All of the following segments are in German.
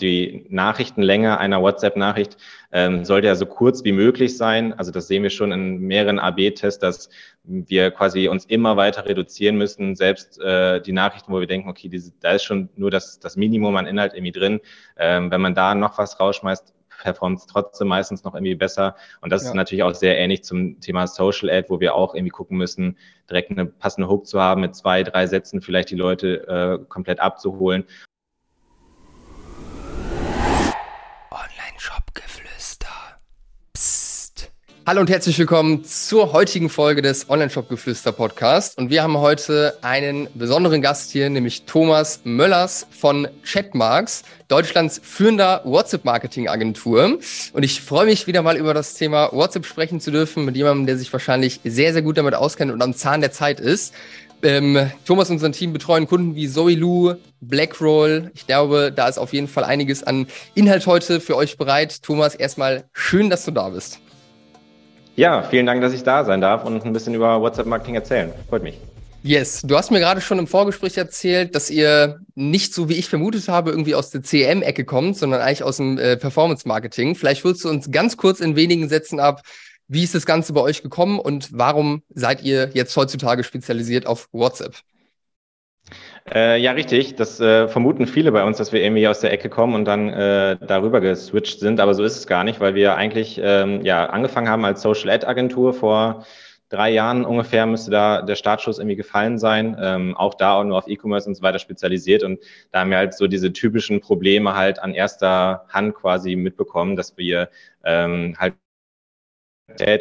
die Nachrichtenlänge einer WhatsApp-Nachricht ähm, sollte ja so kurz wie möglich sein. Also das sehen wir schon in mehreren AB-Tests, dass wir quasi uns immer weiter reduzieren müssen. Selbst äh, die Nachrichten, wo wir denken, okay, diese, da ist schon nur das, das Minimum an Inhalt irgendwie drin. Ähm, wenn man da noch was rausschmeißt, performt es trotzdem meistens noch irgendwie besser. Und das ja. ist natürlich auch sehr ähnlich zum Thema Social Ad, wo wir auch irgendwie gucken müssen, direkt eine passende Hook zu haben, mit zwei, drei Sätzen vielleicht die Leute äh, komplett abzuholen. Hallo und herzlich willkommen zur heutigen Folge des Online-Shop-Geflüster Podcast. Und wir haben heute einen besonderen Gast hier, nämlich Thomas Möllers von Chatmarks, Deutschlands führender WhatsApp-Marketing-Agentur. Und ich freue mich wieder mal über das Thema WhatsApp sprechen zu dürfen mit jemandem, der sich wahrscheinlich sehr, sehr gut damit auskennt und am Zahn der Zeit ist. Ähm, Thomas und sein Team betreuen Kunden wie Zoe Lou, Blackroll. Ich glaube, da ist auf jeden Fall einiges an Inhalt heute für euch bereit. Thomas, erstmal schön, dass du da bist. Ja, vielen Dank, dass ich da sein darf und ein bisschen über WhatsApp-Marketing erzählen. Freut mich. Yes, du hast mir gerade schon im Vorgespräch erzählt, dass ihr nicht so wie ich vermutet habe, irgendwie aus der CM-Ecke kommt, sondern eigentlich aus dem äh, Performance-Marketing. Vielleicht würdest du uns ganz kurz in wenigen Sätzen ab, wie ist das Ganze bei euch gekommen und warum seid ihr jetzt heutzutage spezialisiert auf WhatsApp? Äh, ja, richtig. Das äh, vermuten viele bei uns, dass wir irgendwie aus der Ecke kommen und dann äh, darüber geswitcht sind. Aber so ist es gar nicht, weil wir eigentlich ähm, ja angefangen haben als Social Ad Agentur vor drei Jahren ungefähr müsste da der Startschuss irgendwie gefallen sein. Ähm, auch da auch nur auf E-Commerce und so weiter spezialisiert. Und da haben wir halt so diese typischen Probleme halt an erster Hand quasi mitbekommen, dass wir ähm, halt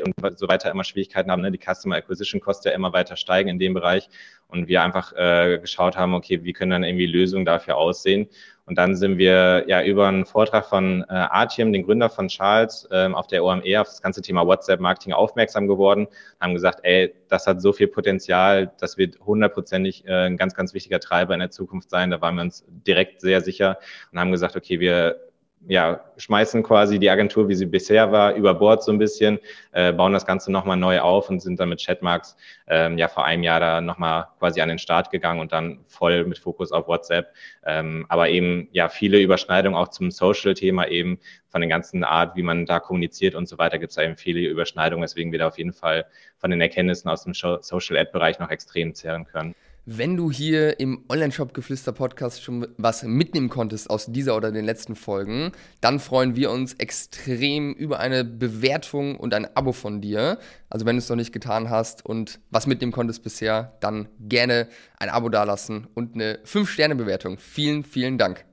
und so weiter immer Schwierigkeiten haben, ne? die Customer Acquisition Kosten ja immer weiter steigen in dem Bereich und wir einfach äh, geschaut haben, okay, wie können dann irgendwie Lösungen dafür aussehen und dann sind wir ja über einen Vortrag von äh, Artyom, den Gründer von Charles, ähm, auf der OME auf das ganze Thema WhatsApp-Marketing aufmerksam geworden, haben gesagt, ey, das hat so viel Potenzial, das wird hundertprozentig äh, ein ganz, ganz wichtiger Treiber in der Zukunft sein. Da waren wir uns direkt sehr sicher und haben gesagt, okay, wir ja, schmeißen quasi die Agentur, wie sie bisher war, über Bord so ein bisschen, äh, bauen das Ganze nochmal neu auf und sind dann mit Chatmarks ähm, ja vor einem Jahr da nochmal quasi an den Start gegangen und dann voll mit Fokus auf WhatsApp. Ähm, aber eben ja viele Überschneidungen auch zum Social-Thema eben von den ganzen Art, wie man da kommuniziert und so weiter, gibt es da eben viele Überschneidungen, weswegen wir da auf jeden Fall von den Erkenntnissen aus dem Social-Ad-Bereich noch extrem zehren können. Wenn du hier im Online-Shop-Geflüster-Podcast schon was mitnehmen konntest aus dieser oder den letzten Folgen, dann freuen wir uns extrem über eine Bewertung und ein Abo von dir. Also wenn du es noch nicht getan hast und was mitnehmen konntest bisher, dann gerne ein Abo dalassen und eine 5-Sterne-Bewertung. Vielen, vielen Dank.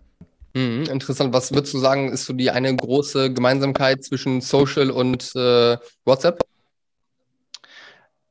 Mhm, interessant. Was würdest du sagen, ist so die eine große Gemeinsamkeit zwischen Social und äh, WhatsApp?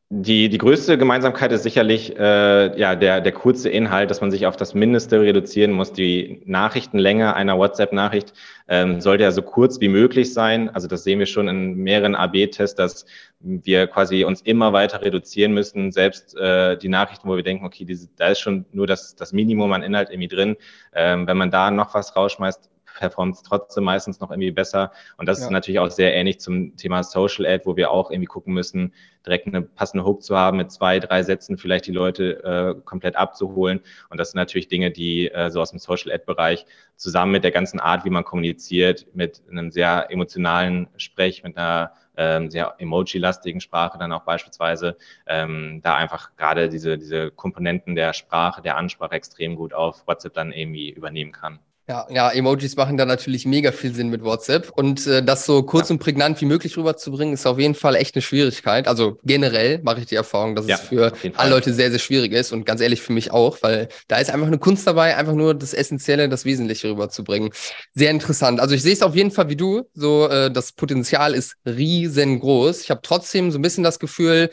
Die, die größte Gemeinsamkeit ist sicherlich äh, ja, der, der kurze Inhalt, dass man sich auf das Mindeste reduzieren muss. Die Nachrichtenlänge einer WhatsApp-Nachricht ähm, sollte ja so kurz wie möglich sein. Also das sehen wir schon in mehreren AB-Tests, dass wir quasi uns immer weiter reduzieren müssen. Selbst äh, die Nachrichten, wo wir denken, okay, diese, da ist schon nur das, das Minimum an Inhalt irgendwie drin. Ähm, wenn man da noch was rausschmeißt, performt es trotzdem meistens noch irgendwie besser. Und das ja. ist natürlich auch sehr ähnlich zum Thema Social Ad, wo wir auch irgendwie gucken müssen, direkt eine passende Hook zu haben, mit zwei, drei Sätzen vielleicht die Leute äh, komplett abzuholen. Und das sind natürlich Dinge, die äh, so aus dem Social Ad-Bereich zusammen mit der ganzen Art, wie man kommuniziert, mit einem sehr emotionalen Sprech, mit einer ähm, sehr emoji-lastigen Sprache dann auch beispielsweise, ähm, da einfach gerade diese, diese Komponenten der Sprache, der Ansprache extrem gut auf WhatsApp dann irgendwie übernehmen kann. Ja, ja, Emojis machen da natürlich mega viel Sinn mit WhatsApp. Und äh, das so kurz ja. und prägnant wie möglich rüberzubringen, ist auf jeden Fall echt eine Schwierigkeit. Also generell mache ich die Erfahrung, dass ja, es für alle Leute sehr, sehr schwierig ist und ganz ehrlich für mich auch, weil da ist einfach eine Kunst dabei, einfach nur das Essentielle, das Wesentliche rüberzubringen. Sehr interessant. Also ich sehe es auf jeden Fall wie du. So, äh, das Potenzial ist riesengroß. Ich habe trotzdem so ein bisschen das Gefühl,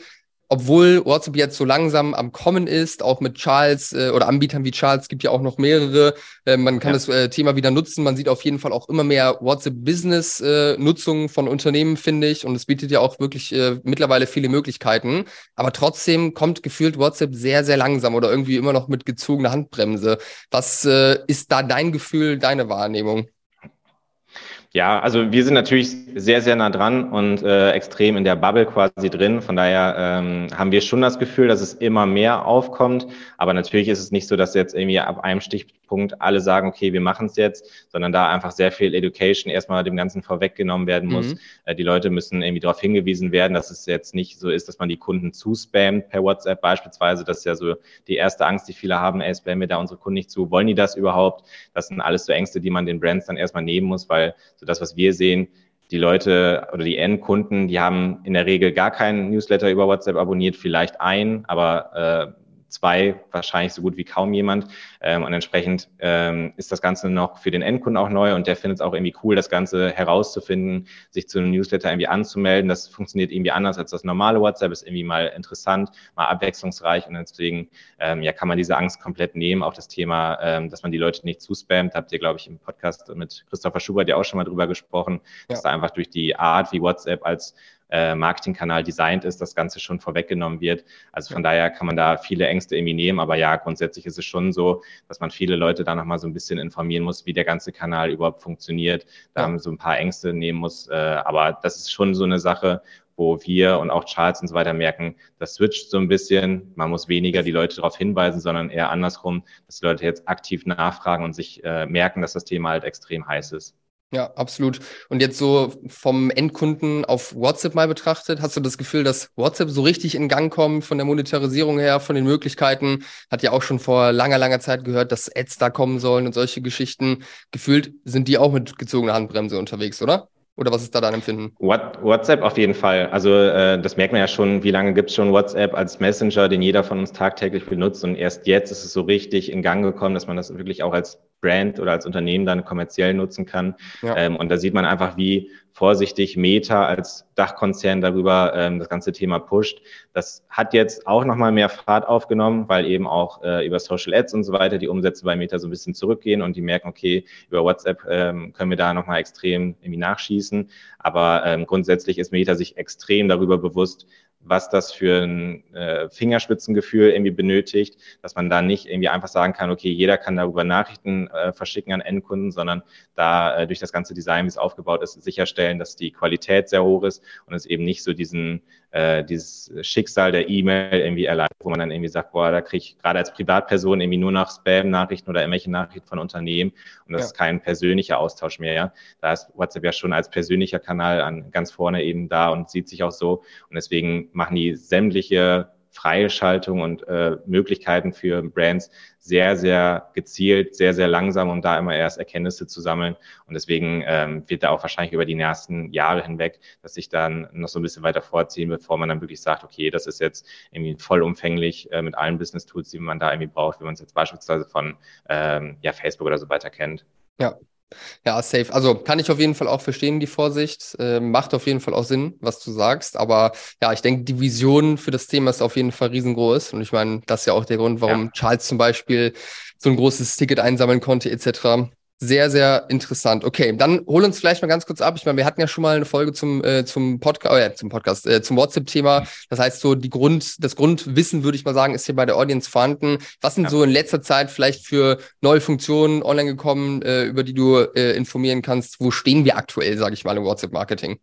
obwohl WhatsApp jetzt so langsam am Kommen ist, auch mit Charles äh, oder Anbietern wie Charles, gibt ja auch noch mehrere. Äh, man kann ja. das äh, Thema wieder nutzen. Man sieht auf jeden Fall auch immer mehr WhatsApp-Business-Nutzung von Unternehmen, finde ich. Und es bietet ja auch wirklich äh, mittlerweile viele Möglichkeiten. Aber trotzdem kommt gefühlt WhatsApp sehr, sehr langsam oder irgendwie immer noch mit gezogener Handbremse. Was äh, ist da dein Gefühl, deine Wahrnehmung? Ja, also wir sind natürlich sehr, sehr nah dran und äh, extrem in der Bubble quasi drin. Von daher ähm, haben wir schon das Gefühl, dass es immer mehr aufkommt. Aber natürlich ist es nicht so, dass jetzt irgendwie ab einem Stich, Stichpunkt alle sagen, okay, wir machen es jetzt, sondern da einfach sehr viel Education erstmal dem Ganzen vorweggenommen werden muss. Mhm. Äh, die Leute müssen irgendwie darauf hingewiesen werden, dass es jetzt nicht so ist, dass man die Kunden zuspammt per WhatsApp beispielsweise. Das ist ja so die erste Angst, die viele haben, ey, spammen wir da unsere Kunden nicht zu. Wollen die das überhaupt? Das sind alles so Ängste, die man den Brands dann erstmal nehmen muss, weil so das, was wir sehen, die Leute oder die Endkunden, die haben in der Regel gar keinen Newsletter über WhatsApp abonniert, vielleicht ein, aber äh, zwei wahrscheinlich so gut wie kaum jemand. Ähm, und entsprechend ähm, ist das Ganze noch für den Endkunden auch neu und der findet es auch irgendwie cool, das Ganze herauszufinden, sich zu einem Newsletter irgendwie anzumelden. Das funktioniert irgendwie anders als das normale WhatsApp, ist irgendwie mal interessant, mal abwechslungsreich und deswegen ähm, ja, kann man diese Angst komplett nehmen. Auch das Thema, ähm, dass man die Leute nicht zuspammt, habt ihr, glaube ich, im Podcast mit Christopher Schubert ja auch schon mal drüber gesprochen, ja. dass da einfach durch die Art, wie WhatsApp als äh, Marketingkanal designt ist, das Ganze schon vorweggenommen wird. Also von daher kann man da viele Ängste irgendwie nehmen, aber ja, grundsätzlich ist es schon so, dass man viele Leute da nochmal so ein bisschen informieren muss, wie der ganze Kanal überhaupt funktioniert, da ja. so ein paar Ängste nehmen muss. Äh, aber das ist schon so eine Sache, wo wir und auch Charles und so weiter merken, das switcht so ein bisschen. Man muss weniger die Leute darauf hinweisen, sondern eher andersrum, dass die Leute jetzt aktiv nachfragen und sich äh, merken, dass das Thema halt extrem heiß ist. Ja, absolut. Und jetzt so vom Endkunden auf WhatsApp mal betrachtet, hast du das Gefühl, dass WhatsApp so richtig in Gang kommt von der Monetarisierung her, von den Möglichkeiten? Hat ja auch schon vor langer, langer Zeit gehört, dass Ads da kommen sollen und solche Geschichten. Gefühlt sind die auch mit gezogener Handbremse unterwegs, oder? Oder was ist da dein Empfinden? WhatsApp auf jeden Fall. Also äh, das merkt man ja schon, wie lange gibt es schon WhatsApp als Messenger, den jeder von uns tagtäglich benutzt. Und erst jetzt ist es so richtig in Gang gekommen, dass man das wirklich auch als Brand oder als Unternehmen dann kommerziell nutzen kann. Ja. Ähm, und da sieht man einfach, wie vorsichtig Meta als Dachkonzern darüber ähm, das ganze Thema pusht. Das hat jetzt auch nochmal mehr Fahrt aufgenommen, weil eben auch äh, über Social Ads und so weiter die Umsätze bei Meta so ein bisschen zurückgehen und die merken, okay, über WhatsApp ähm, können wir da nochmal extrem irgendwie nachschießen. Aber ähm, grundsätzlich ist Meta sich extrem darüber bewusst, was das für ein äh, Fingerspitzengefühl irgendwie benötigt, dass man da nicht irgendwie einfach sagen kann, okay, jeder kann darüber Nachrichten äh, verschicken an Endkunden, sondern da äh, durch das ganze Design, wie es aufgebaut ist, sicherstellen, dass die Qualität sehr hoch ist und es eben nicht so diesen äh, dieses Schicksal der E-Mail irgendwie erleidet, wo man dann irgendwie sagt, boah, da kriege ich gerade als Privatperson irgendwie nur noch Spam-Nachrichten oder irgendwelche Nachrichten von Unternehmen und das ja. ist kein persönlicher Austausch mehr. Ja? Da ist WhatsApp ja schon als persönlicher Kanal an ganz vorne eben da und sieht sich auch so und deswegen machen die sämtliche Freischaltung und äh, Möglichkeiten für Brands sehr, sehr gezielt, sehr, sehr langsam, um da immer erst Erkenntnisse zu sammeln. Und deswegen ähm, wird da auch wahrscheinlich über die nächsten Jahre hinweg, dass sich dann noch so ein bisschen weiter vorziehen, bevor man dann wirklich sagt, okay, das ist jetzt irgendwie vollumfänglich äh, mit allen Business-Tools, die man da irgendwie braucht, wie man es jetzt beispielsweise von ähm, ja, Facebook oder so weiter kennt. Ja, ja, safe. Also kann ich auf jeden Fall auch verstehen, die Vorsicht. Äh, macht auf jeden Fall auch Sinn, was du sagst. Aber ja, ich denke, die Vision für das Thema ist auf jeden Fall riesengroß. Und ich meine, das ist ja auch der Grund, warum ja. Charles zum Beispiel so ein großes Ticket einsammeln konnte, etc. Sehr, sehr interessant. Okay, dann hol uns vielleicht mal ganz kurz ab. Ich meine, wir hatten ja schon mal eine Folge zum, äh, zum Podcast, äh, zum Podcast, äh, zum WhatsApp-Thema. Das heißt, so die Grund, das Grundwissen, würde ich mal sagen, ist hier bei der Audience vorhanden. Was sind ja. so in letzter Zeit vielleicht für neue Funktionen online gekommen, äh, über die du äh, informieren kannst? Wo stehen wir aktuell, sage ich mal, im WhatsApp-Marketing?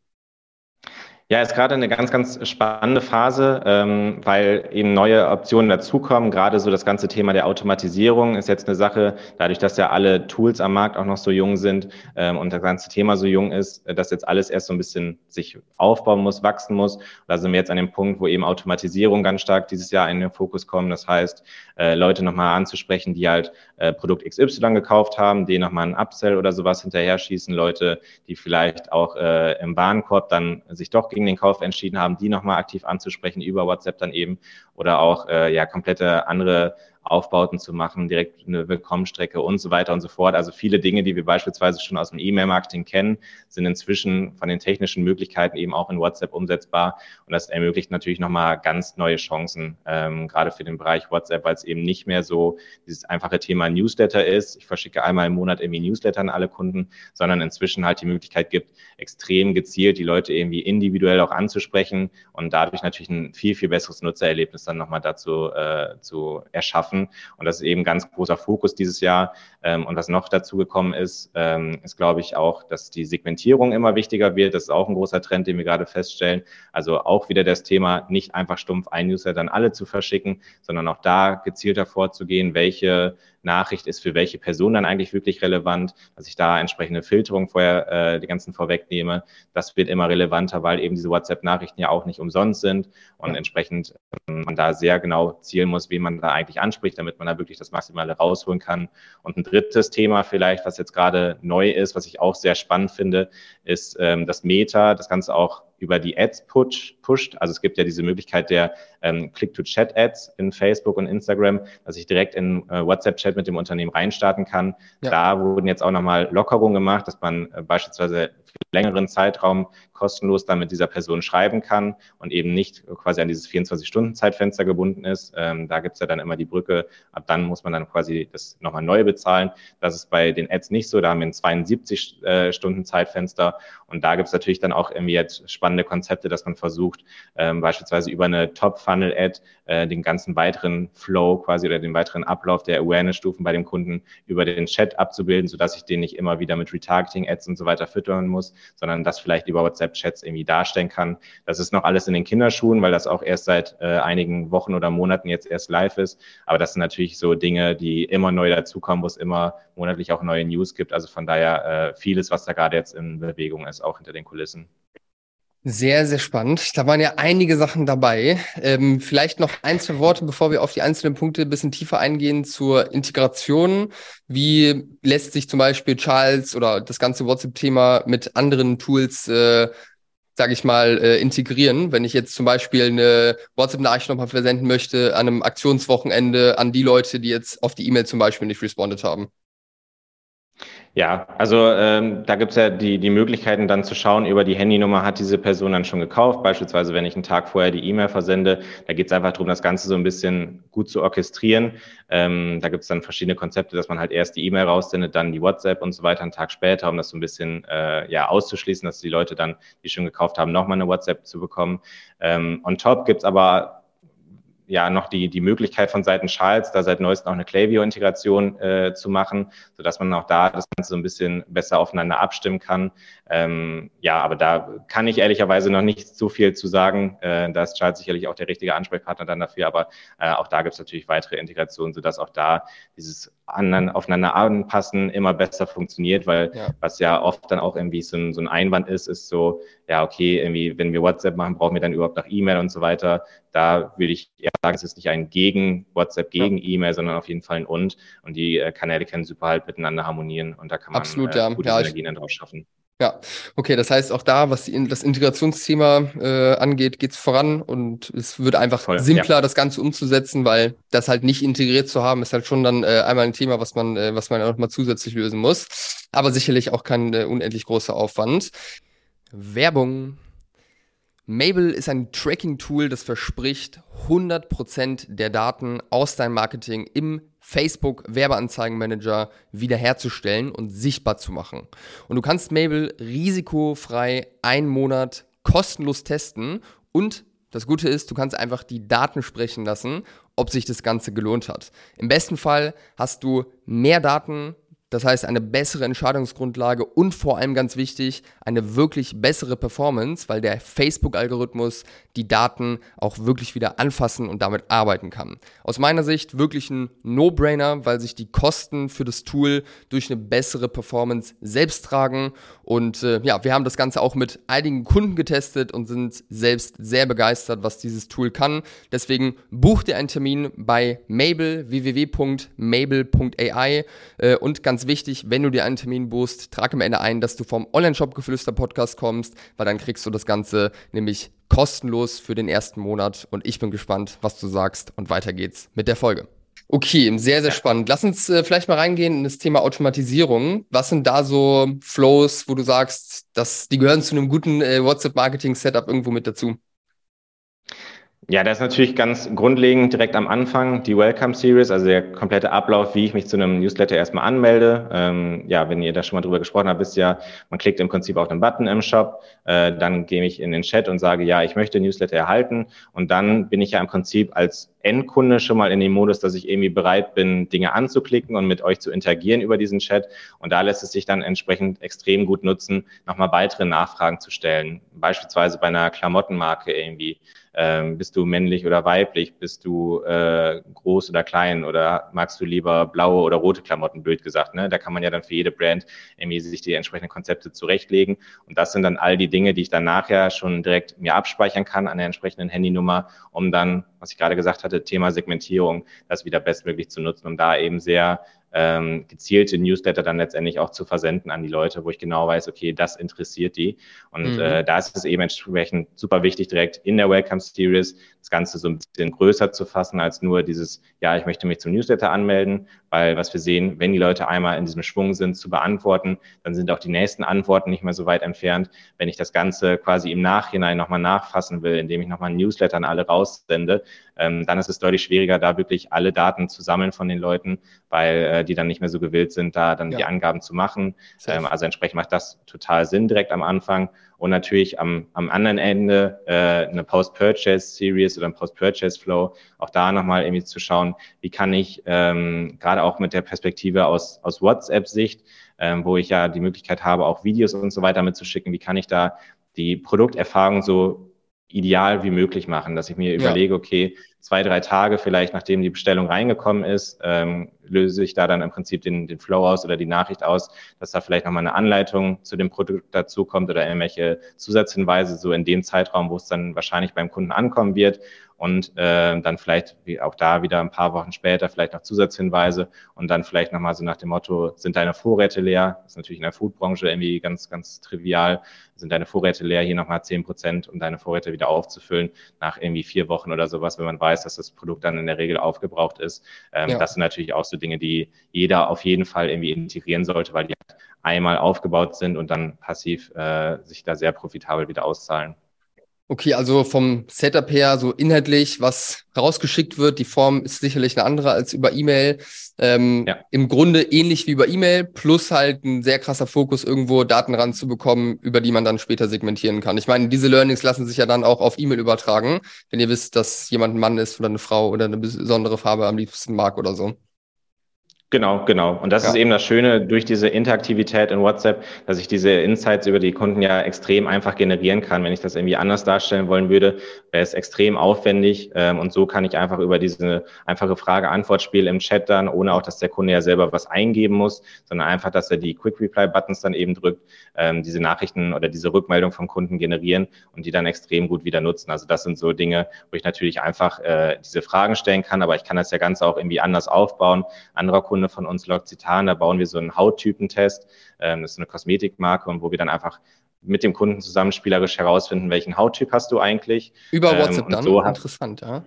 Ja, ist gerade eine ganz, ganz spannende Phase, ähm, weil eben neue Optionen dazukommen. Gerade so das ganze Thema der Automatisierung ist jetzt eine Sache, dadurch, dass ja alle Tools am Markt auch noch so jung sind ähm, und das ganze Thema so jung ist, äh, dass jetzt alles erst so ein bisschen sich aufbauen muss, wachsen muss. Da sind wir jetzt an dem Punkt, wo eben Automatisierung ganz stark dieses Jahr in den Fokus kommt. Das heißt, äh, Leute nochmal anzusprechen, die halt äh, Produkt XY gekauft haben, die nochmal einen Upsell oder sowas hinterher schießen. Leute, die vielleicht auch äh, im Warenkorb dann sich doch gegen den Kauf entschieden haben, die nochmal aktiv anzusprechen über WhatsApp dann eben oder auch äh, ja komplette andere Aufbauten zu machen, direkt eine Willkommenstrecke und so weiter und so fort. Also viele Dinge, die wir beispielsweise schon aus dem E-Mail-Marketing kennen, sind inzwischen von den technischen Möglichkeiten eben auch in WhatsApp umsetzbar. Und das ermöglicht natürlich nochmal ganz neue Chancen, ähm, gerade für den Bereich WhatsApp, weil es eben nicht mehr so dieses einfache Thema Newsletter ist. Ich verschicke einmal im Monat irgendwie Newsletter an alle Kunden, sondern inzwischen halt die Möglichkeit gibt, extrem gezielt die Leute irgendwie individuell auch anzusprechen und dadurch natürlich ein viel, viel besseres Nutzererlebnis dann nochmal dazu äh, zu erschaffen schaffen. Und das ist eben ganz großer Fokus dieses Jahr. Ähm, und was noch dazu gekommen ist, ähm, ist, glaube ich, auch, dass die Segmentierung immer wichtiger wird. Das ist auch ein großer Trend, den wir gerade feststellen. Also auch wieder das Thema, nicht einfach stumpf ein Newsletter an alle zu verschicken, sondern auch da gezielter vorzugehen, welche Nachricht ist für welche Person dann eigentlich wirklich relevant, dass ich da entsprechende Filterung vorher äh, die ganzen vorwegnehme. Das wird immer relevanter, weil eben diese WhatsApp-Nachrichten ja auch nicht umsonst sind und entsprechend ähm, man da sehr genau zielen muss, wen man da eigentlich anspricht, damit man da wirklich das Maximale rausholen kann. Und ein drittes Thema vielleicht, was jetzt gerade neu ist, was ich auch sehr spannend finde, ist ähm, das Meta, das Ganze auch über die Ads push, pusht. Also es gibt ja diese Möglichkeit der ähm, Click-to-Chat-Ads in Facebook und Instagram, dass ich direkt in äh, WhatsApp-Chat mit dem Unternehmen reinstarten kann. Ja. Da wurden jetzt auch nochmal Lockerungen gemacht, dass man äh, beispielsweise für längeren Zeitraum kostenlos dann mit dieser Person schreiben kann und eben nicht quasi an dieses 24-Stunden-Zeitfenster gebunden ist. Ähm, da gibt's ja dann immer die Brücke, ab dann muss man dann quasi das nochmal neu bezahlen. Das ist bei den Ads nicht so, da haben wir ein 72-Stunden-Zeitfenster äh, und da gibt's natürlich dann auch irgendwie jetzt spannende Konzepte, dass man versucht, ähm, beispielsweise über eine Top-Funnel-Ad äh, den ganzen weiteren Flow quasi oder den weiteren Ablauf der Awareness-Stufen bei dem Kunden über den Chat abzubilden, sodass ich den nicht immer wieder mit Retargeting-Ads und so weiter füttern muss, sondern das vielleicht über WhatsApp-Chats irgendwie darstellen kann. Das ist noch alles in den Kinderschuhen, weil das auch erst seit äh, einigen Wochen oder Monaten jetzt erst live ist. Aber das sind natürlich so Dinge, die immer neu dazukommen, wo es immer monatlich auch neue News gibt. Also von daher äh, vieles, was da gerade jetzt in Bewegung ist, auch hinter den Kulissen. Sehr, sehr spannend. Da waren ja einige Sachen dabei. Ähm, vielleicht noch ein, zwei Worte, bevor wir auf die einzelnen Punkte ein bisschen tiefer eingehen zur Integration. Wie lässt sich zum Beispiel Charles oder das ganze WhatsApp-Thema mit anderen Tools, äh, sage ich mal, äh, integrieren? Wenn ich jetzt zum Beispiel eine WhatsApp-Nachricht nochmal versenden möchte an einem Aktionswochenende an die Leute, die jetzt auf die E-Mail zum Beispiel nicht respondet haben. Ja, also ähm, da gibt's ja die, die Möglichkeiten dann zu schauen, über die Handynummer hat diese Person dann schon gekauft. Beispielsweise, wenn ich einen Tag vorher die E-Mail versende, da geht's einfach darum, das Ganze so ein bisschen gut zu orchestrieren. Ähm, da gibt's dann verschiedene Konzepte, dass man halt erst die E-Mail raussendet, dann die WhatsApp und so weiter einen Tag später, um das so ein bisschen äh, ja auszuschließen, dass die Leute dann, die schon gekauft haben, nochmal eine WhatsApp zu bekommen. Ähm, on top gibt's aber ja noch die, die Möglichkeit von Seiten Charles, da seit neuestem auch eine Klaviyo-Integration äh, zu machen, so dass man auch da das Ganze so ein bisschen besser aufeinander abstimmen kann. Ähm, ja, aber da kann ich ehrlicherweise noch nicht so viel zu sagen. Äh, da ist Charles sicherlich auch der richtige Ansprechpartner dann dafür, aber äh, auch da gibt es natürlich weitere Integrationen, sodass auch da dieses anderen, aufeinander anpassen immer besser funktioniert, weil ja. was ja oft dann auch irgendwie so ein, so ein Einwand ist, ist so, ja, okay, irgendwie, wenn wir WhatsApp machen, brauchen wir dann überhaupt noch E-Mail und so weiter. Da würde ich eher sagen, es ist nicht ein gegen WhatsApp, gegen ja. E-Mail, sondern auf jeden Fall ein und. Und die äh, Kanäle können super halt miteinander harmonieren und da kann man Absolut, äh, gute ja, Synergien dann drauf schaffen. Ja, okay, das heißt auch da, was die, das Integrationsthema äh, angeht, geht's voran und es wird einfach Voll, simpler, ja. das Ganze umzusetzen, weil das halt nicht integriert zu haben, ist halt schon dann äh, einmal ein Thema, was man, äh, was man auch mal zusätzlich lösen muss. Aber sicherlich auch kein äh, unendlich großer Aufwand. Werbung. Mabel ist ein Tracking-Tool, das verspricht, 100% der Daten aus deinem Marketing im Facebook Werbeanzeigenmanager wiederherzustellen und sichtbar zu machen. Und du kannst Mabel risikofrei einen Monat kostenlos testen und das Gute ist, du kannst einfach die Daten sprechen lassen, ob sich das Ganze gelohnt hat. Im besten Fall hast du mehr Daten das heißt, eine bessere Entscheidungsgrundlage und vor allem ganz wichtig, eine wirklich bessere Performance, weil der Facebook-Algorithmus die Daten auch wirklich wieder anfassen und damit arbeiten kann. Aus meiner Sicht wirklich ein No-Brainer, weil sich die Kosten für das Tool durch eine bessere Performance selbst tragen. Und äh, ja, wir haben das Ganze auch mit einigen Kunden getestet und sind selbst sehr begeistert, was dieses Tool kann. Deswegen buch dir einen Termin bei Mabel, www.mabel.ai äh, und ganz ganz wichtig, wenn du dir einen Termin buchst, trag am Ende ein, dass du vom Online-Shop Geflüster Podcast kommst, weil dann kriegst du das Ganze nämlich kostenlos für den ersten Monat. Und ich bin gespannt, was du sagst. Und weiter geht's mit der Folge. Okay, sehr, sehr spannend. Lass uns äh, vielleicht mal reingehen in das Thema Automatisierung. Was sind da so Flows, wo du sagst, dass die gehören zu einem guten äh, WhatsApp-Marketing-Setup irgendwo mit dazu? Ja, das ist natürlich ganz grundlegend direkt am Anfang die Welcome Series, also der komplette Ablauf, wie ich mich zu einem Newsletter erstmal anmelde. Ähm, ja, wenn ihr da schon mal drüber gesprochen habt, wisst ja, man klickt im Prinzip auf den Button im Shop, äh, dann gehe ich in den Chat und sage, ja, ich möchte Newsletter erhalten und dann bin ich ja im Prinzip als Endkunde schon mal in dem Modus, dass ich irgendwie bereit bin, Dinge anzuklicken und mit euch zu interagieren über diesen Chat. Und da lässt es sich dann entsprechend extrem gut nutzen, nochmal weitere Nachfragen zu stellen. Beispielsweise bei einer Klamottenmarke irgendwie ähm, bist du männlich oder weiblich, bist du äh, groß oder klein oder magst du lieber blaue oder rote Klamotten, blöd gesagt. Ne? Da kann man ja dann für jede Brand irgendwie sich die entsprechenden Konzepte zurechtlegen. Und das sind dann all die Dinge, die ich dann nachher schon direkt mir abspeichern kann an der entsprechenden Handynummer, um dann, was ich gerade gesagt hatte, Thema Segmentierung, das wieder bestmöglich zu nutzen, um da eben sehr ähm, gezielte Newsletter dann letztendlich auch zu versenden an die Leute, wo ich genau weiß, okay, das interessiert die. Und mhm. äh, da ist es eben entsprechend super wichtig, direkt in der Welcome Series das Ganze so ein bisschen größer zu fassen als nur dieses, ja, ich möchte mich zum Newsletter anmelden, weil was wir sehen, wenn die Leute einmal in diesem Schwung sind zu beantworten, dann sind auch die nächsten Antworten nicht mehr so weit entfernt. Wenn ich das Ganze quasi im Nachhinein nochmal nachfassen will, indem ich nochmal ein Newsletter an alle raussende, ähm, dann ist es deutlich schwieriger, da wirklich alle Daten zu sammeln von den Leuten, weil äh, die dann nicht mehr so gewillt sind, da dann ja. die Angaben zu machen. Ähm, also entsprechend macht das total Sinn direkt am Anfang. Und natürlich am, am anderen Ende äh, eine Post-Purchase-Series oder ein Post-Purchase-Flow, auch da nochmal irgendwie zu schauen, wie kann ich ähm, gerade auch mit der Perspektive aus, aus WhatsApp-Sicht, ähm, wo ich ja die Möglichkeit habe, auch Videos und so weiter mitzuschicken, wie kann ich da die Produkterfahrung so ideal wie möglich machen, dass ich mir überlege, okay, zwei, drei Tage vielleicht, nachdem die Bestellung reingekommen ist, ähm, löse ich da dann im Prinzip den, den Flow aus oder die Nachricht aus, dass da vielleicht nochmal eine Anleitung zu dem Produkt dazukommt oder irgendwelche Zusatzhinweise so in dem Zeitraum, wo es dann wahrscheinlich beim Kunden ankommen wird und äh, dann vielleicht wie auch da wieder ein paar Wochen später vielleicht noch Zusatzhinweise und dann vielleicht nochmal so nach dem Motto, sind deine Vorräte leer? Das ist natürlich in der Foodbranche irgendwie ganz, ganz trivial. Sind deine Vorräte leer? Hier nochmal zehn Prozent, um deine Vorräte wieder aufzufüllen nach irgendwie vier Wochen oder sowas, wenn man weiß, dass das Produkt dann in der Regel aufgebraucht ist. Ähm, ja. Das sind natürlich auch so Dinge, die jeder auf jeden Fall irgendwie integrieren sollte, weil die einmal aufgebaut sind und dann passiv äh, sich da sehr profitabel wieder auszahlen. Okay, also vom Setup her, so inhaltlich, was rausgeschickt wird, die Form ist sicherlich eine andere als über E-Mail. Ähm, ja. Im Grunde ähnlich wie über E-Mail, plus halt ein sehr krasser Fokus, irgendwo Daten ranzubekommen, über die man dann später segmentieren kann. Ich meine, diese Learnings lassen sich ja dann auch auf E-Mail übertragen, wenn ihr wisst, dass jemand ein Mann ist oder eine Frau oder eine besondere Farbe am liebsten mag oder so. Genau, genau. Und das ja. ist eben das Schöne durch diese Interaktivität in WhatsApp, dass ich diese Insights über die Kunden ja extrem einfach generieren kann. Wenn ich das irgendwie anders darstellen wollen würde, wäre es extrem aufwendig. Ähm, und so kann ich einfach über diese einfache Frage-Antwort-Spiel im Chat dann, ohne auch, dass der Kunde ja selber was eingeben muss, sondern einfach, dass er die Quick-Reply-Buttons dann eben drückt, ähm, diese Nachrichten oder diese Rückmeldung vom Kunden generieren und die dann extrem gut wieder nutzen. Also das sind so Dinge, wo ich natürlich einfach äh, diese Fragen stellen kann, aber ich kann das ja ganz auch irgendwie anders aufbauen. Anderer Kunde Kunde von uns, L'Occitane, da bauen wir so einen Hauttypentest. Ähm, das ist eine Kosmetikmarke und wo wir dann einfach mit dem Kunden zusammen spielerisch herausfinden, welchen Hauttyp hast du eigentlich. Über ähm, WhatsApp ähm, dann? So Interessant, ja.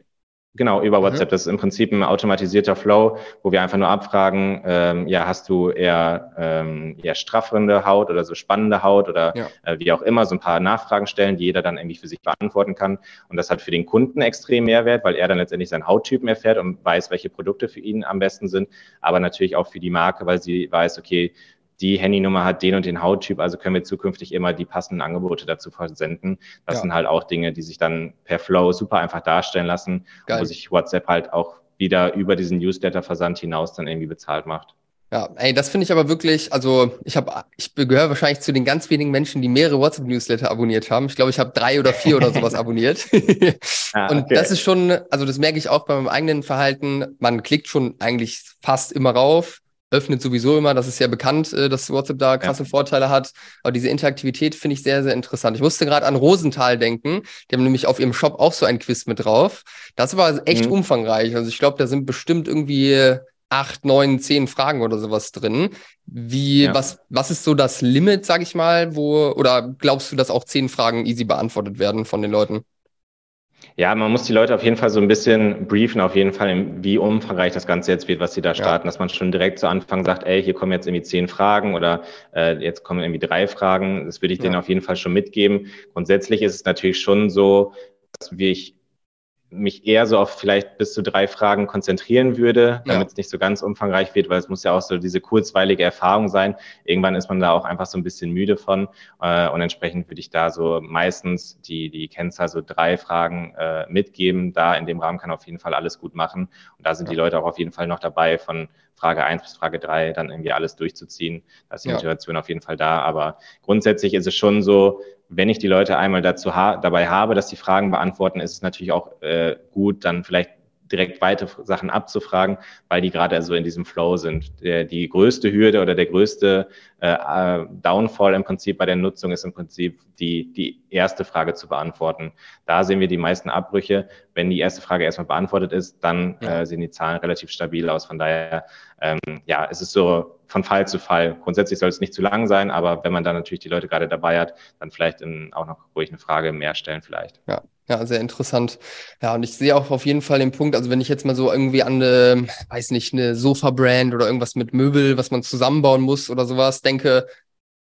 Genau, über mhm. WhatsApp. Das ist im Prinzip ein automatisierter Flow, wo wir einfach nur abfragen, ähm, ja, hast du eher, ähm, eher straffende Haut oder so spannende Haut oder ja. äh, wie auch immer, so ein paar Nachfragen stellen, die jeder dann irgendwie für sich beantworten kann. Und das hat für den Kunden extrem Mehrwert, weil er dann letztendlich seinen Hauttypen erfährt und weiß, welche Produkte für ihn am besten sind, aber natürlich auch für die Marke, weil sie weiß, okay, die Handynummer hat den und den Hauttyp, also können wir zukünftig immer die passenden Angebote dazu versenden. Das ja. sind halt auch Dinge, die sich dann per Flow super einfach darstellen lassen, Geil. wo sich WhatsApp halt auch wieder über diesen Newsletter-Versand hinaus dann irgendwie bezahlt macht. Ja, ey, das finde ich aber wirklich, also ich habe, ich gehöre wahrscheinlich zu den ganz wenigen Menschen, die mehrere WhatsApp-Newsletter abonniert haben. Ich glaube, ich habe drei oder vier oder sowas abonniert. ah, okay. Und das ist schon, also das merke ich auch bei meinem eigenen Verhalten. Man klickt schon eigentlich fast immer rauf öffnet sowieso immer. Das ist ja bekannt, äh, dass WhatsApp da krasse ja. Vorteile hat. Aber diese Interaktivität finde ich sehr, sehr interessant. Ich musste gerade an Rosenthal denken. Die haben nämlich auf ihrem Shop auch so ein Quiz mit drauf. Das war echt mhm. umfangreich. Also ich glaube, da sind bestimmt irgendwie acht, neun, zehn Fragen oder sowas drin. Wie, ja. was, was ist so das Limit, sag ich mal, wo, oder glaubst du, dass auch zehn Fragen easy beantwortet werden von den Leuten? Ja, man muss die Leute auf jeden Fall so ein bisschen briefen, auf jeden Fall, wie umfangreich das Ganze jetzt wird, was sie da starten, ja. dass man schon direkt zu Anfang sagt, ey, hier kommen jetzt irgendwie zehn Fragen oder äh, jetzt kommen irgendwie drei Fragen. Das würde ich ja. denen auf jeden Fall schon mitgeben. Grundsätzlich ist es natürlich schon so, dass wir ich mich eher so auf vielleicht bis zu drei Fragen konzentrieren würde, damit ja. es nicht so ganz umfangreich wird, weil es muss ja auch so diese kurzweilige Erfahrung sein. Irgendwann ist man da auch einfach so ein bisschen müde von äh, und entsprechend würde ich da so meistens die, die Kennzahl so drei Fragen äh, mitgeben. Da in dem Rahmen kann auf jeden Fall alles gut machen und da sind ja. die Leute auch auf jeden Fall noch dabei von Frage eins bis Frage drei dann irgendwie alles durchzuziehen. Da ist die ja. Motivation auf jeden Fall da. Aber grundsätzlich ist es schon so, wenn ich die Leute einmal dazu ha dabei habe, dass die Fragen beantworten, ist es natürlich auch äh, gut, dann vielleicht direkt weite Sachen abzufragen, weil die gerade so in diesem Flow sind. Der, die größte Hürde oder der größte äh, äh, Downfall im Prinzip bei der Nutzung ist im Prinzip die, die erste Frage zu beantworten. Da sehen wir die meisten Abbrüche. Wenn die erste Frage erstmal beantwortet ist, dann ja. äh, sehen die Zahlen relativ stabil aus. Von daher, ähm, ja, es ist so von Fall zu Fall. Grundsätzlich soll es nicht zu lang sein, aber wenn man dann natürlich die Leute gerade dabei hat, dann vielleicht in, auch noch ruhig eine Frage mehr stellen vielleicht. Ja, ja, sehr interessant. Ja, und ich sehe auch auf jeden Fall den Punkt, also wenn ich jetzt mal so irgendwie an eine, weiß nicht, eine Sofa-Brand oder irgendwas mit Möbel, was man zusammenbauen muss oder sowas, denke,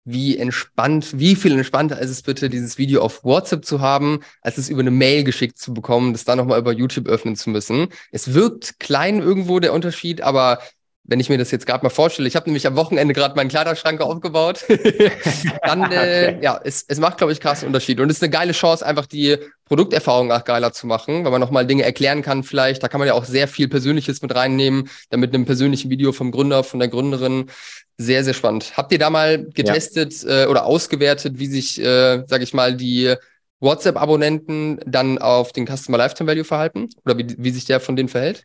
wie entspannt, wie viel entspannter ist es bitte, dieses Video auf WhatsApp zu haben, als es über eine Mail geschickt zu bekommen, das dann nochmal über YouTube öffnen zu müssen. Es wirkt klein irgendwo der Unterschied, aber wenn ich mir das jetzt gerade mal vorstelle, ich habe nämlich am Wochenende gerade meinen Kleiderschrank aufgebaut, dann äh, okay. ja, es, es macht, glaube ich, krassen Unterschied. Und es ist eine geile Chance, einfach die Produkterfahrung auch geiler zu machen, weil man nochmal Dinge erklären kann vielleicht. Da kann man ja auch sehr viel Persönliches mit reinnehmen, dann mit einem persönlichen Video vom Gründer, von der Gründerin. Sehr, sehr spannend. Habt ihr da mal getestet ja. äh, oder ausgewertet, wie sich, äh, sage ich mal, die WhatsApp-Abonnenten dann auf den Customer Lifetime Value verhalten? Oder wie, wie sich der von denen verhält?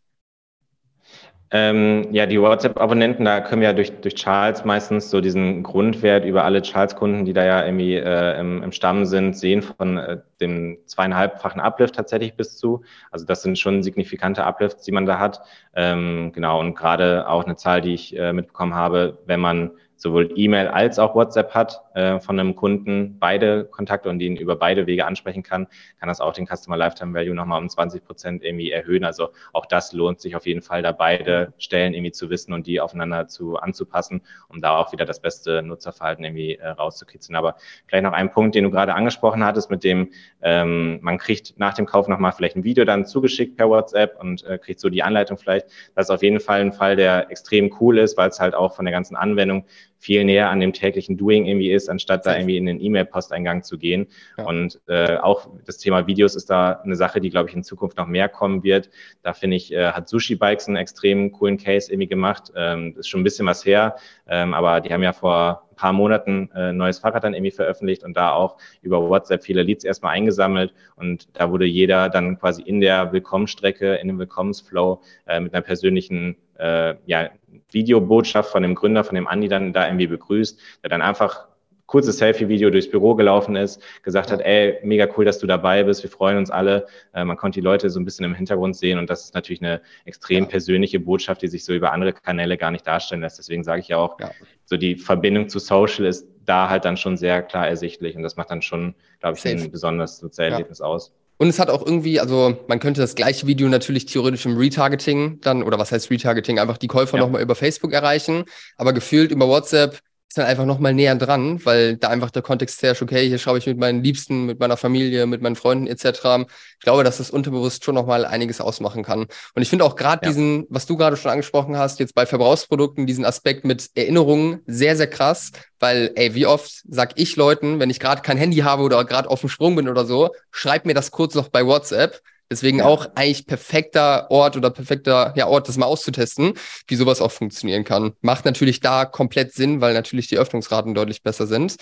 Ähm, ja, die WhatsApp-Abonnenten, da können wir ja durch, durch Charles meistens so diesen Grundwert über alle Charles-Kunden, die da ja irgendwie äh, im, im Stamm sind, sehen von äh, dem zweieinhalbfachen Uplift tatsächlich bis zu. Also das sind schon signifikante Uplifts, die man da hat. Ähm, genau, und gerade auch eine Zahl, die ich äh, mitbekommen habe, wenn man sowohl E-Mail als auch WhatsApp hat äh, von einem Kunden, beide Kontakte und ihn über beide Wege ansprechen kann, kann das auch den Customer Lifetime Value nochmal um 20 Prozent irgendwie erhöhen. Also auch das lohnt sich auf jeden Fall, da beide Stellen irgendwie zu wissen und die aufeinander zu anzupassen, um da auch wieder das beste Nutzerverhalten irgendwie äh, rauszukitzeln. Aber vielleicht noch ein Punkt, den du gerade angesprochen hattest, mit dem ähm, man kriegt nach dem Kauf nochmal vielleicht ein Video dann zugeschickt per WhatsApp und äh, kriegt so die Anleitung vielleicht. Das ist auf jeden Fall ein Fall, der extrem cool ist, weil es halt auch von der ganzen Anwendung viel näher an dem täglichen Doing irgendwie ist, anstatt da irgendwie in den E-Mail-Posteingang zu gehen. Ja. Und äh, auch das Thema Videos ist da eine Sache, die, glaube ich, in Zukunft noch mehr kommen wird. Da finde ich, äh, hat Sushi Bikes einen extrem coolen Case irgendwie gemacht. Ähm, ist schon ein bisschen was her, ähm, aber die haben ja vor ein paar Monaten äh, neues Fahrrad dann irgendwie veröffentlicht und da auch über WhatsApp viele Leads erstmal eingesammelt und da wurde jeder dann quasi in der Willkommensstrecke, in dem Willkommensflow äh, mit einer persönlichen äh, ja, Videobotschaft von dem Gründer, von dem Andi dann da irgendwie begrüßt, der dann einfach kurzes Selfie-Video durchs Büro gelaufen ist, gesagt hat, ey, mega cool, dass du dabei bist, wir freuen uns alle. Äh, man konnte die Leute so ein bisschen im Hintergrund sehen und das ist natürlich eine extrem ja. persönliche Botschaft, die sich so über andere Kanäle gar nicht darstellen lässt. Deswegen sage ich ja auch, ja. so die Verbindung zu Social ist da halt dann schon sehr klar ersichtlich und das macht dann schon, glaube ich, Safe. ein besonderes Nutzererlebnis ja. aus. Und es hat auch irgendwie, also man könnte das gleiche Video natürlich theoretisch im Retargeting dann, oder was heißt Retargeting, einfach die Käufer ja. nochmal über Facebook erreichen, aber gefühlt über WhatsApp ist dann einfach nochmal näher dran, weil da einfach der Kontext herrscht, okay, hier schreibe ich mit meinen Liebsten, mit meiner Familie, mit meinen Freunden etc. Ich glaube, dass das unterbewusst schon nochmal einiges ausmachen kann. Und ich finde auch gerade ja. diesen, was du gerade schon angesprochen hast, jetzt bei Verbrauchsprodukten, diesen Aspekt mit Erinnerungen sehr, sehr krass, weil, ey, wie oft sag ich Leuten, wenn ich gerade kein Handy habe oder gerade auf dem Sprung bin oder so, schreib mir das kurz noch bei WhatsApp, Deswegen ja. auch eigentlich perfekter Ort oder perfekter ja, Ort, das mal auszutesten, wie sowas auch funktionieren kann. Macht natürlich da komplett Sinn, weil natürlich die Öffnungsraten deutlich besser sind.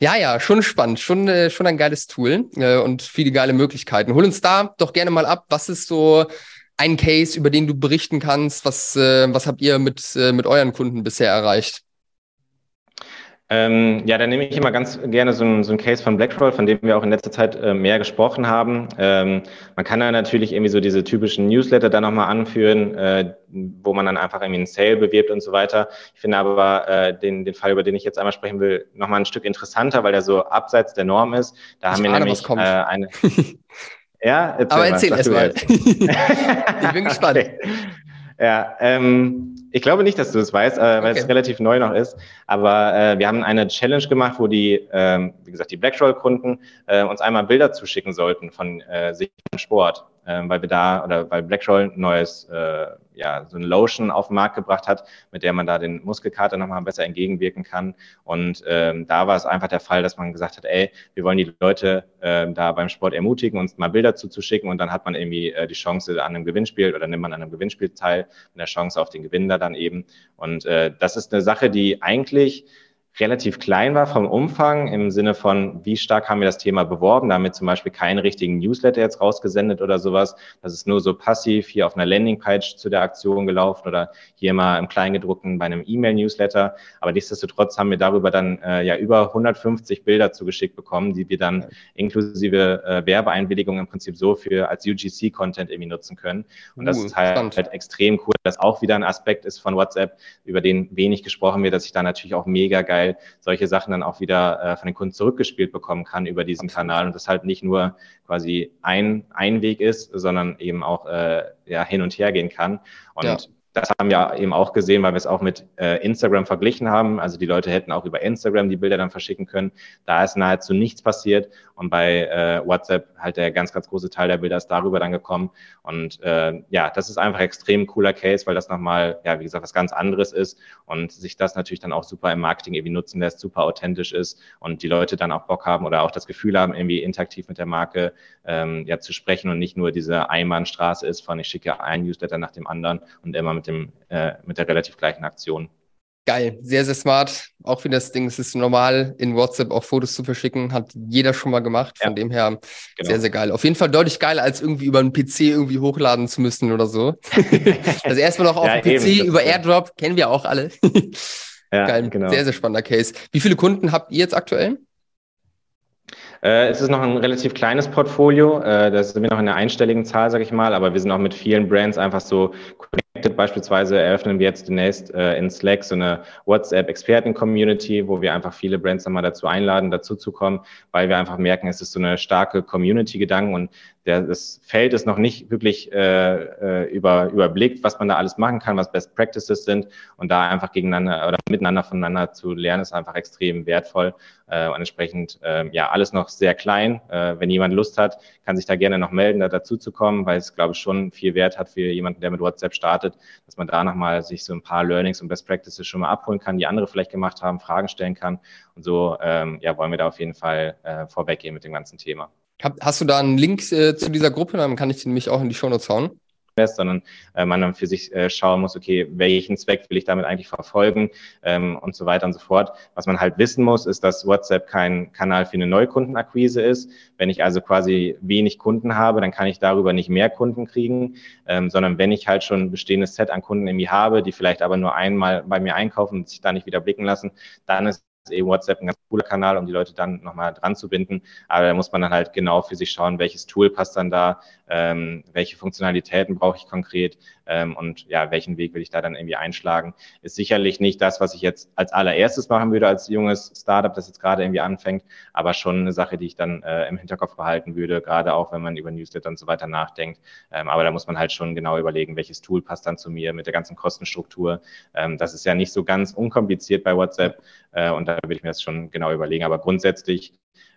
Ja, ja, schon spannend, schon, äh, schon ein geiles Tool äh, und viele geile Möglichkeiten. Hol uns da doch gerne mal ab. Was ist so ein Case, über den du berichten kannst? Was, äh, was habt ihr mit, äh, mit euren Kunden bisher erreicht? Ähm, ja, da nehme ich immer ganz gerne so ein, so Case von Blackroll, von dem wir auch in letzter Zeit äh, mehr gesprochen haben. Ähm, man kann da natürlich irgendwie so diese typischen Newsletter da nochmal anführen, äh, wo man dann einfach irgendwie einen Sale bewirbt und so weiter. Ich finde aber äh, den, den Fall, über den ich jetzt einmal sprechen will, nochmal ein Stück interessanter, weil der so abseits der Norm ist. Da ich haben wir nämlich äh, eine. ja, erzähl aber erzähl erst mal. ich bin gespannt. Okay. Ja, ähm, ich glaube nicht, dass du es weißt, äh, weil okay. es relativ neu noch ist. Aber äh, wir haben eine Challenge gemacht, wo die, ähm, wie gesagt, die Blackroll-Kunden äh, uns einmal Bilder zuschicken sollten von äh, sich im Sport. Äh, weil wir da oder weil Blackroll ein neues, äh, ja, so eine Lotion auf den Markt gebracht hat, mit der man da den Muskelkater nochmal besser entgegenwirken kann. Und ähm, da war es einfach der Fall, dass man gesagt hat, ey, wir wollen die Leute äh, da beim Sport ermutigen, uns mal Bilder zuzuschicken und dann hat man irgendwie äh, die Chance an einem Gewinnspiel oder nimmt man an einem Gewinnspiel teil, mit der Chance auf den Gewinn da dann eben. Und äh, das ist eine Sache, die eigentlich relativ klein war vom Umfang im Sinne von, wie stark haben wir das Thema beworben. Da haben wir zum Beispiel keinen richtigen Newsletter jetzt rausgesendet oder sowas. Das ist nur so passiv hier auf einer Landingpage zu der Aktion gelaufen oder hier mal im Kleingedruckten bei einem E-Mail-Newsletter. Aber nichtsdestotrotz haben wir darüber dann äh, ja über 150 Bilder zugeschickt bekommen, die wir dann inklusive äh, Werbeeinwilligung im Prinzip so für als UGC-Content irgendwie nutzen können. Und das uh, ist halt, halt extrem cool, dass auch wieder ein Aspekt ist von WhatsApp, über den wenig gesprochen wird, dass ich da natürlich auch mega geil geil, solche Sachen dann auch wieder äh, von den Kunden zurückgespielt bekommen kann über diesen. Kanal und das halt nicht nur quasi ein, ein Weg ist, sondern eben auch äh, ja, hin und her gehen kann. Und ja das haben wir eben auch gesehen, weil wir es auch mit äh, Instagram verglichen haben. Also die Leute hätten auch über Instagram die Bilder dann verschicken können. Da ist nahezu nichts passiert. Und bei äh, WhatsApp halt der ganz, ganz große Teil der Bilder ist darüber dann gekommen. Und äh, ja, das ist einfach extrem cooler Case, weil das nochmal, ja, wie gesagt, was ganz anderes ist und sich das natürlich dann auch super im Marketing irgendwie nutzen lässt, super authentisch ist und die Leute dann auch Bock haben oder auch das Gefühl haben, irgendwie interaktiv mit der Marke ähm, ja zu sprechen und nicht nur diese Einbahnstraße ist von ich schicke ein Newsletter nach dem anderen und immer mit, dem, äh, mit der relativ gleichen Aktion. Geil, sehr, sehr smart. Auch wie das Ding, es ist normal, in WhatsApp auch Fotos zu verschicken, hat jeder schon mal gemacht. Von ja, dem her genau. sehr, sehr geil. Auf jeden Fall deutlich geiler, als irgendwie über einen PC irgendwie hochladen zu müssen oder so. also erstmal noch auf ja, dem PC eben, über Airdrop, kennen wir auch alle. ja, geil, genau. sehr, sehr spannender Case. Wie viele Kunden habt ihr jetzt aktuell? Äh, es ist noch ein relativ kleines Portfolio. Äh, da sind wir noch in der einstelligen Zahl, sage ich mal, aber wir sind auch mit vielen Brands einfach so connected. Beispielsweise eröffnen wir jetzt demnächst äh, in Slack so eine WhatsApp-Experten-Community, wo wir einfach viele Brands nochmal dazu einladen, dazu zu kommen, weil wir einfach merken, es ist so eine starke Community-Gedanke und der, das Feld ist noch nicht wirklich äh, äh, über, überblickt, was man da alles machen kann, was Best Practices sind und da einfach gegeneinander oder miteinander voneinander zu lernen, ist einfach extrem wertvoll äh, und entsprechend äh, ja alles noch sehr klein. Äh, wenn jemand Lust hat, kann sich da gerne noch melden, da dazu zu kommen, weil es glaube ich schon viel Wert hat für jemanden, der mit WhatsApp startet, dass man da nochmal sich so ein paar Learnings und Best Practices schon mal abholen kann, die andere vielleicht gemacht haben, Fragen stellen kann und so ähm, ja wollen wir da auf jeden Fall äh, vorweggehen mit dem ganzen Thema. Hast du da einen Link äh, zu dieser Gruppe? Dann kann ich den mich auch in die Show Notes hauen sondern äh, man dann für sich äh, schauen muss, okay, welchen Zweck will ich damit eigentlich verfolgen ähm, und so weiter und so fort. Was man halt wissen muss, ist, dass WhatsApp kein Kanal für eine Neukundenakquise ist. Wenn ich also quasi wenig Kunden habe, dann kann ich darüber nicht mehr Kunden kriegen, ähm, sondern wenn ich halt schon ein bestehendes Set an Kunden irgendwie habe, die vielleicht aber nur einmal bei mir einkaufen und sich da nicht wieder blicken lassen, dann ist eben WhatsApp ein ganz cooler Kanal, um die Leute dann nochmal dran zu binden. Aber da muss man dann halt genau für sich schauen, welches Tool passt dann da, ähm, welche Funktionalitäten brauche ich konkret ähm, und ja, welchen Weg will ich da dann irgendwie einschlagen. Ist sicherlich nicht das, was ich jetzt als allererstes machen würde als junges Startup, das jetzt gerade irgendwie anfängt, aber schon eine Sache, die ich dann äh, im Hinterkopf behalten würde, gerade auch wenn man über Newsletter und so weiter nachdenkt. Ähm, aber da muss man halt schon genau überlegen, welches Tool passt dann zu mir mit der ganzen Kostenstruktur. Ähm, das ist ja nicht so ganz unkompliziert bei WhatsApp äh, und da würde ich mir das schon genau überlegen. Aber grundsätzlich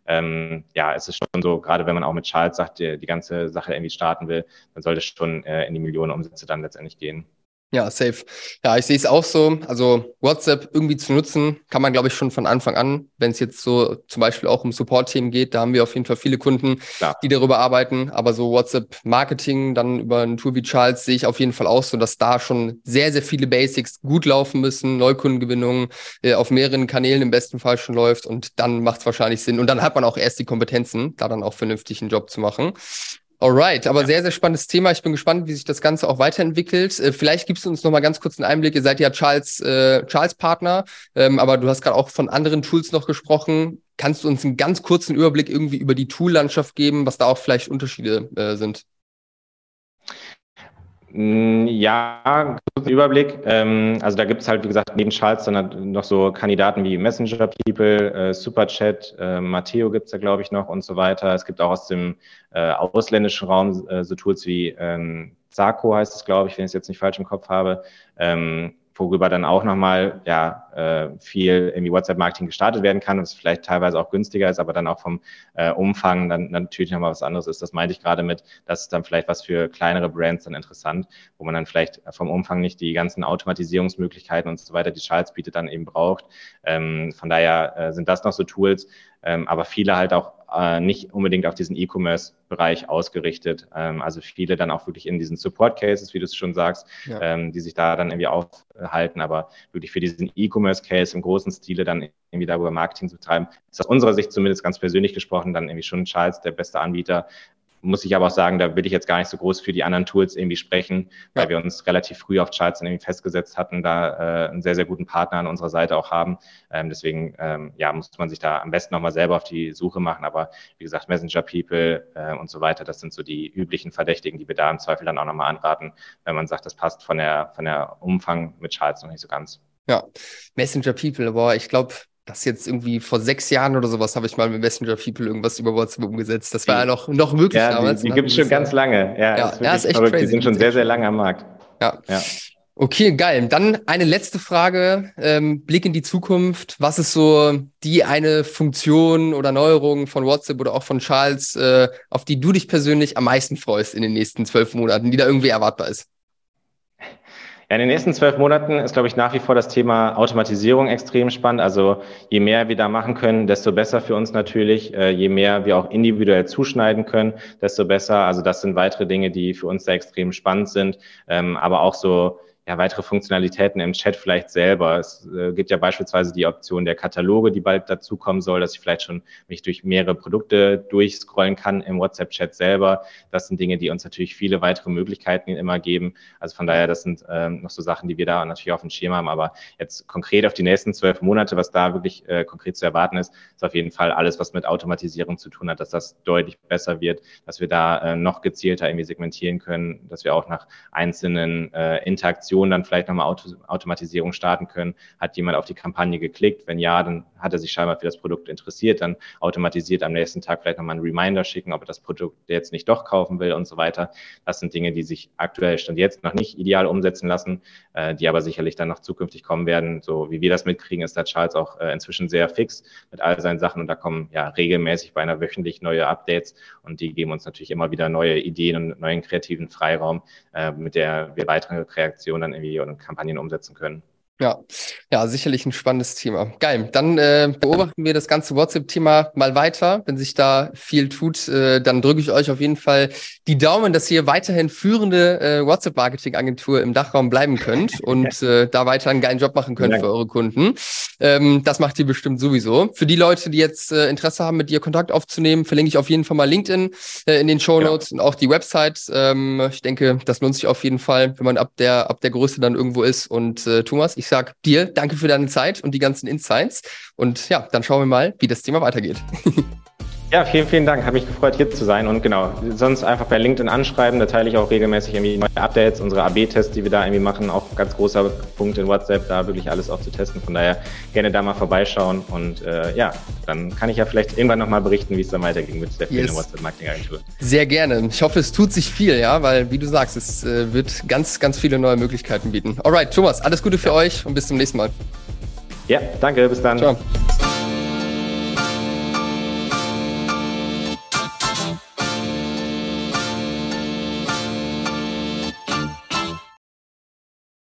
ähm, ja, es ist schon so, gerade wenn man auch mit Charles sagt, die, die ganze Sache irgendwie starten will, dann sollte es schon äh, in die Millionen Umsätze dann letztendlich gehen. Ja, safe. Ja, ich sehe es auch so. Also WhatsApp irgendwie zu nutzen, kann man, glaube ich, schon von Anfang an, wenn es jetzt so zum Beispiel auch um Support-Themen geht, da haben wir auf jeden Fall viele Kunden, Klar. die darüber arbeiten. Aber so WhatsApp-Marketing, dann über ein Tool wie Charles, sehe ich auf jeden Fall auch so, dass da schon sehr, sehr viele Basics gut laufen müssen, Neukundengewinnung äh, auf mehreren Kanälen im besten Fall schon läuft und dann macht es wahrscheinlich Sinn. Und dann hat man auch erst die Kompetenzen, da dann auch vernünftig einen Job zu machen. Alright, aber ja. sehr, sehr spannendes Thema. Ich bin gespannt, wie sich das Ganze auch weiterentwickelt. Äh, vielleicht gibst du uns noch mal ganz kurz einen Einblick. Ihr seid ja Charles, äh, Charles Partner, ähm, aber du hast gerade auch von anderen Tools noch gesprochen. Kannst du uns einen ganz kurzen Überblick irgendwie über die Tool-Landschaft geben, was da auch vielleicht Unterschiede äh, sind? Mm, Überblick. Ähm, also da gibt es halt, wie gesagt, neben Charles dann noch so Kandidaten wie Messenger People, äh, Superchat, äh, Matteo gibt es da, glaube ich, noch und so weiter. Es gibt auch aus dem äh, ausländischen Raum äh, so Tools wie ähm, Sarko heißt es, glaube ich, wenn ich es jetzt nicht falsch im Kopf habe. Ähm, worüber dann auch nochmal ja, äh, viel irgendwie WhatsApp-Marketing gestartet werden kann, was vielleicht teilweise auch günstiger ist, aber dann auch vom äh, Umfang dann, natürlich nochmal was anderes ist. Das meinte ich gerade mit, das ist dann vielleicht was für kleinere Brands dann interessant, wo man dann vielleicht vom Umfang nicht die ganzen Automatisierungsmöglichkeiten und so weiter, die Charles bietet, dann eben braucht. Ähm, von daher äh, sind das noch so Tools, ähm, aber viele halt auch äh, nicht unbedingt auf diesen E-Commerce-Bereich ausgerichtet. Ähm, also viele dann auch wirklich in diesen Support-Cases, wie du es schon sagst, ja. ähm, die sich da dann irgendwie aufhalten, aber wirklich für diesen E-Commerce-Case im großen Stile dann irgendwie darüber Marketing zu betreiben, ist aus unserer Sicht zumindest ganz persönlich gesprochen dann irgendwie schon Charles der beste Anbieter, muss ich aber auch sagen, da will ich jetzt gar nicht so groß für die anderen Tools irgendwie sprechen, weil ja. wir uns relativ früh auf Charts irgendwie festgesetzt hatten, da äh, einen sehr, sehr guten Partner an unserer Seite auch haben. Ähm, deswegen ähm, ja, muss man sich da am besten nochmal selber auf die Suche machen. Aber wie gesagt, Messenger People äh, und so weiter, das sind so die üblichen Verdächtigen, die wir da im Zweifel dann auch nochmal anraten, wenn man sagt, das passt von der, von der Umfang mit Charts noch nicht so ganz. Ja, Messenger People, boah, ich glaube, das jetzt irgendwie vor sechs Jahren oder sowas habe ich mal mit Messenger People irgendwas über WhatsApp umgesetzt. Das war ja noch, noch möglich ja, damals. Die, die gibt es schon ganz lange. Ja, ja, ist, ja, ist echt verrückt. Crazy. Die sind schon sehr, sehr lange am Markt. Ja. ja. Okay, geil. Dann eine letzte Frage. Ähm, Blick in die Zukunft. Was ist so die eine Funktion oder Neuerung von WhatsApp oder auch von Charles, äh, auf die du dich persönlich am meisten freust in den nächsten zwölf Monaten, die da irgendwie erwartbar ist? Ja, in den nächsten zwölf Monaten ist, glaube ich, nach wie vor das Thema Automatisierung extrem spannend. Also je mehr wir da machen können, desto besser für uns natürlich. Äh, je mehr wir auch individuell zuschneiden können, desto besser. Also das sind weitere Dinge, die für uns da extrem spannend sind. Ähm, aber auch so ja, weitere Funktionalitäten im Chat vielleicht selber. Es äh, gibt ja beispielsweise die Option der Kataloge, die bald dazukommen soll, dass ich vielleicht schon mich durch mehrere Produkte durchscrollen kann im WhatsApp-Chat selber. Das sind Dinge, die uns natürlich viele weitere Möglichkeiten immer geben. Also von daher, das sind ähm, noch so Sachen, die wir da natürlich auf dem Schirm haben. Aber jetzt konkret auf die nächsten zwölf Monate, was da wirklich äh, konkret zu erwarten ist, ist auf jeden Fall alles, was mit Automatisierung zu tun hat, dass das deutlich besser wird, dass wir da äh, noch gezielter irgendwie segmentieren können, dass wir auch nach einzelnen äh, Interaktionen Aktion dann vielleicht nochmal Auto Automatisierung starten können. Hat jemand auf die Kampagne geklickt? Wenn ja, dann hat er sich scheinbar für das Produkt interessiert, dann automatisiert am nächsten Tag vielleicht nochmal einen Reminder schicken, ob er das Produkt jetzt nicht doch kaufen will und so weiter. Das sind Dinge, die sich aktuell stand jetzt noch nicht ideal umsetzen lassen, äh, die aber sicherlich dann noch zukünftig kommen werden. So wie wir das mitkriegen, ist der Charles auch äh, inzwischen sehr fix mit all seinen Sachen und da kommen ja regelmäßig bei einer wöchentlich neue Updates und die geben uns natürlich immer wieder neue Ideen und neuen kreativen Freiraum, äh, mit der wir weitere Reaktionen dann irgendwie und Kampagnen umsetzen können. Ja, ja, sicherlich ein spannendes Thema. Geil. Dann äh, beobachten wir das ganze WhatsApp-Thema mal weiter. Wenn sich da viel tut, äh, dann drücke ich euch auf jeden Fall die Daumen, dass ihr weiterhin führende äh, WhatsApp-Marketing-Agentur im Dachraum bleiben könnt und äh, da weiter einen geilen Job machen könnt für eure Kunden. Ähm, das macht ihr bestimmt sowieso. Für die Leute, die jetzt äh, Interesse haben, mit dir Kontakt aufzunehmen, verlinke ich auf jeden Fall mal LinkedIn äh, in den Show Notes ja. und auch die Website. Ähm, ich denke, das lohnt sich auf jeden Fall, wenn man ab der ab der Größe dann irgendwo ist. Und äh, Thomas, ich ich sage dir danke für deine Zeit und die ganzen Insights. Und ja, dann schauen wir mal, wie das Thema weitergeht. Ja, vielen, vielen Dank. Habe mich gefreut, hier zu sein. Und genau, sonst einfach bei LinkedIn anschreiben. Da teile ich auch regelmäßig irgendwie neue Updates, unsere AB-Tests, die wir da irgendwie machen. Auch ganz großer Punkt in WhatsApp, da wirklich alles auch zu testen. Von daher gerne da mal vorbeischauen. Und äh, ja, dann kann ich ja vielleicht irgendwann nochmal berichten, wie es dann weiterging mit der yes. WhatsApp-Marketing-Agentur. Sehr gerne. Ich hoffe, es tut sich viel, ja, weil, wie du sagst, es äh, wird ganz, ganz viele neue Möglichkeiten bieten. Alright, Thomas, alles Gute für ja. euch und bis zum nächsten Mal. Ja, danke, bis dann. Ciao.